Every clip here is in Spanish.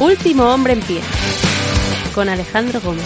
Último hombre en pie. Con Alejandro Gómez.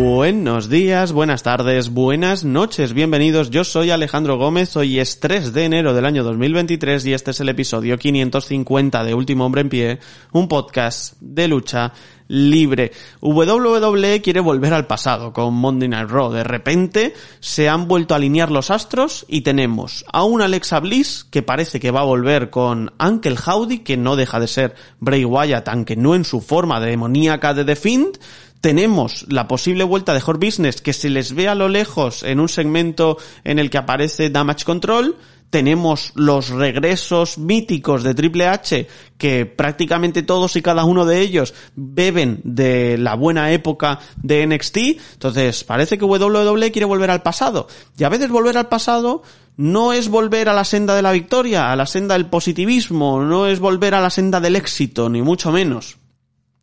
Buenos días, buenas tardes, buenas noches, bienvenidos. Yo soy Alejandro Gómez, hoy es 3 de enero del año 2023 y este es el episodio 550 de Último Hombre en Pie, un podcast de lucha libre. WWE quiere volver al pasado con Monday Night Raw. De repente se han vuelto a alinear los astros y tenemos a un Alexa Bliss que parece que va a volver con Uncle Howdy, que no deja de ser Bray Wyatt, aunque no en su forma demoníaca de The Fiend tenemos la posible vuelta de Horde Business que se les ve a lo lejos en un segmento en el que aparece Damage Control. Tenemos los regresos míticos de Triple H que prácticamente todos y cada uno de ellos beben de la buena época de NXT. Entonces parece que WWE quiere volver al pasado. Y a veces volver al pasado no es volver a la senda de la victoria, a la senda del positivismo, no es volver a la senda del éxito, ni mucho menos.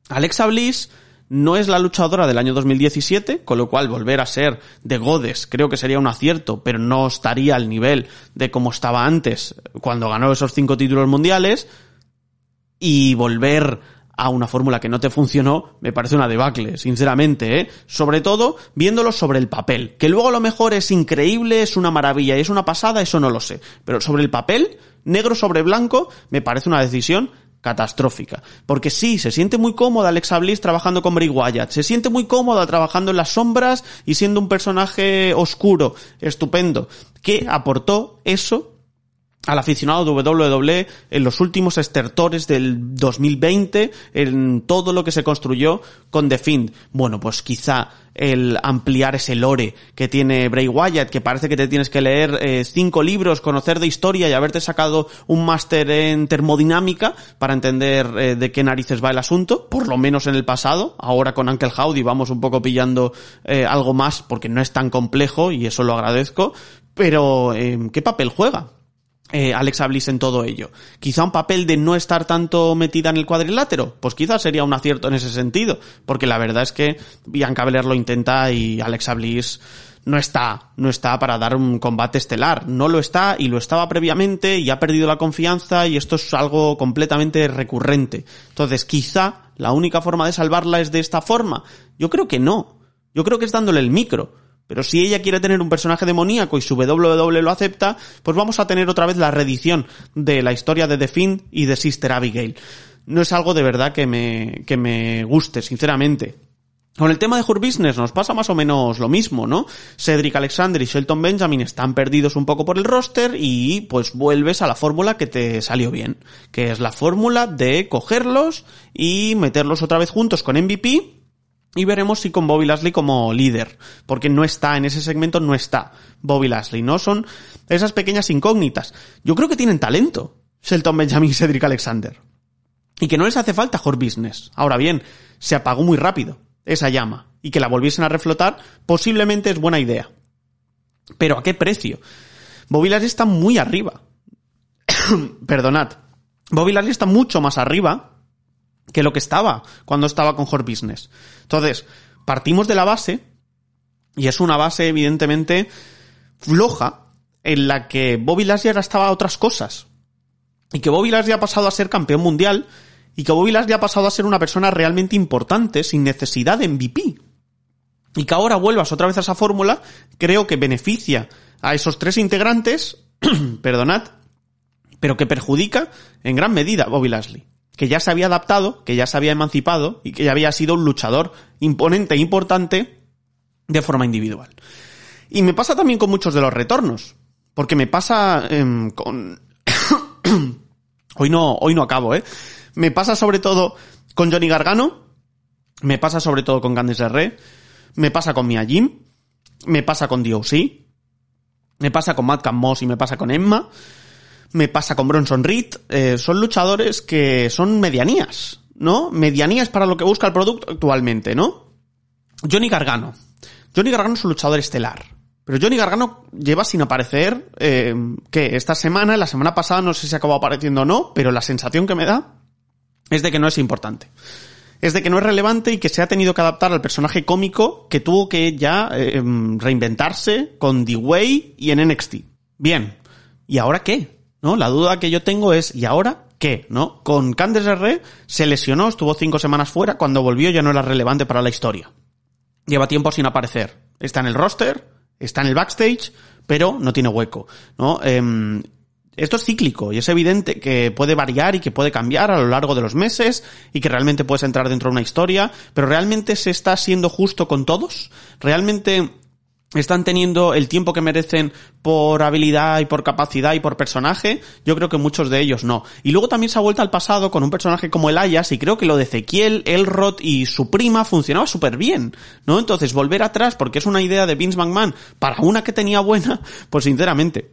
Alexa Bliss no es la luchadora del año 2017, con lo cual volver a ser de Godes creo que sería un acierto, pero no estaría al nivel de como estaba antes cuando ganó esos cinco títulos mundiales. Y volver a una fórmula que no te funcionó, me parece una debacle, sinceramente, ¿eh? Sobre todo viéndolo sobre el papel. Que luego a lo mejor es increíble, es una maravilla y es una pasada, eso no lo sé. Pero sobre el papel, negro sobre blanco, me parece una decisión catastrófica. Porque sí, se siente muy cómoda Alexa Bliss trabajando con Bray Wyatt, se siente muy cómoda trabajando en las sombras y siendo un personaje oscuro, estupendo, que aportó eso al aficionado de WWE en los últimos estertores del 2020, en todo lo que se construyó con The Fiend. Bueno, pues quizá el ampliar ese lore que tiene Bray Wyatt, que parece que te tienes que leer eh, cinco libros, conocer de historia y haberte sacado un máster en termodinámica para entender eh, de qué narices va el asunto, por lo menos en el pasado. Ahora con Uncle Howdy vamos un poco pillando eh, algo más porque no es tan complejo y eso lo agradezco. Pero, ¿qué papel juega? Eh, Alexa Bliss en todo ello. Quizá un papel de no estar tanto metida en el cuadrilátero, pues quizá sería un acierto en ese sentido, porque la verdad es que Bianca Belair lo intenta y Alexa Bliss no está, no está para dar un combate estelar, no lo está y lo estaba previamente y ha perdido la confianza y esto es algo completamente recurrente. Entonces, quizá la única forma de salvarla es de esta forma. Yo creo que no. Yo creo que es dándole el micro. Pero si ella quiere tener un personaje demoníaco y su WWE lo acepta, pues vamos a tener otra vez la reedición de la historia de The Fiend y de Sister Abigail. No es algo de verdad que me, que me guste, sinceramente. Con el tema de Her Business nos pasa más o menos lo mismo, ¿no? Cedric Alexander y Shelton Benjamin están perdidos un poco por el roster y pues vuelves a la fórmula que te salió bien, que es la fórmula de cogerlos y meterlos otra vez juntos con MVP y veremos si con Bobby Lashley como líder, porque no está, en ese segmento no está Bobby Lashley, ¿no? Son esas pequeñas incógnitas. Yo creo que tienen talento, Shelton Benjamin y Cedric Alexander. Y que no les hace falta Hor Business. Ahora bien, se apagó muy rápido esa llama, y que la volviesen a reflotar posiblemente es buena idea. Pero ¿a qué precio? Bobby Lashley está muy arriba. Perdonad. Bobby Lashley está mucho más arriba que lo que estaba cuando estaba con Hor Business. Entonces, partimos de la base, y es una base evidentemente floja, en la que Bobby Lashley ahora estaba a otras cosas. Y que Bobby Lashley ha pasado a ser campeón mundial, y que Bobby Lashley ha pasado a ser una persona realmente importante sin necesidad de MVP. Y que ahora vuelvas otra vez a esa fórmula, creo que beneficia a esos tres integrantes, perdonad, pero que perjudica en gran medida a Bobby Lashley que ya se había adaptado, que ya se había emancipado y que ya había sido un luchador imponente e importante de forma individual. Y me pasa también con muchos de los retornos, porque me pasa eh, con... hoy no, hoy no acabo, ¿eh? Me pasa sobre todo con Johnny Gargano, me pasa sobre todo con Candice R, me pasa con Mia Jim, me pasa con DOC, me pasa con Matt Moss y me pasa con Emma, me pasa con Bronson Reed, eh, son luchadores que son medianías, ¿no? Medianías para lo que busca el producto actualmente, ¿no? Johnny Gargano. Johnny Gargano es un luchador estelar. Pero Johnny Gargano lleva sin aparecer, eh, que esta semana, la semana pasada, no sé si acabó apareciendo o no, pero la sensación que me da es de que no es importante. es de que no es relevante y que se ha tenido que adaptar al personaje cómico que tuvo que ya eh, em, reinventarse con D-Way y en NXT. Bien. ¿Y ahora qué? ¿No? La duda que yo tengo es, ¿y ahora qué? ¿No? Con Candice R se lesionó, estuvo cinco semanas fuera, cuando volvió ya no era relevante para la historia. Lleva tiempo sin aparecer. Está en el roster, está en el backstage, pero no tiene hueco, ¿no? Em, esto es cíclico y es evidente que puede variar y que puede cambiar a lo largo de los meses y que realmente puedes entrar dentro de una historia, pero realmente se está siendo justo con todos. Realmente están teniendo el tiempo que merecen por habilidad y por capacidad y por personaje, yo creo que muchos de ellos no. Y luego también se ha vuelto al pasado con un personaje como el Ayas y creo que lo de Ezequiel, Elrod y su prima funcionaba súper bien, ¿no? Entonces volver atrás porque es una idea de Vince McMahon para una que tenía buena, pues sinceramente,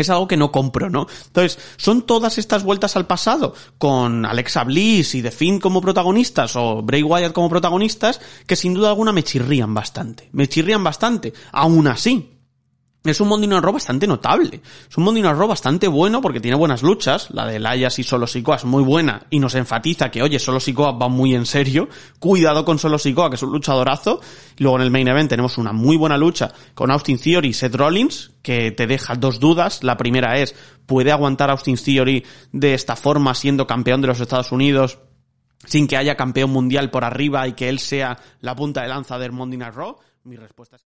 es algo que no compro, ¿no? Entonces, son todas estas vueltas al pasado, con Alexa Bliss y The Finn como protagonistas, o Bray Wyatt como protagonistas, que sin duda alguna me chirrían bastante. Me chirrían bastante. Aún así, es un Monday Night Raw bastante notable. Es un Monday Night Raw bastante bueno porque tiene buenas luchas. La de Layas y Solo Sikoa es muy buena y nos enfatiza que, oye, Solo Sikoa va muy en serio. Cuidado con Solo Sikoa, que es un luchadorazo. luego en el main event tenemos una muy buena lucha con Austin Theory y Seth Rollins, que te deja dos dudas. La primera es, ¿puede aguantar Austin Theory de esta forma siendo campeón de los Estados Unidos sin que haya campeón mundial por arriba y que él sea la punta de lanza del Monday Night Raw? Mi respuesta es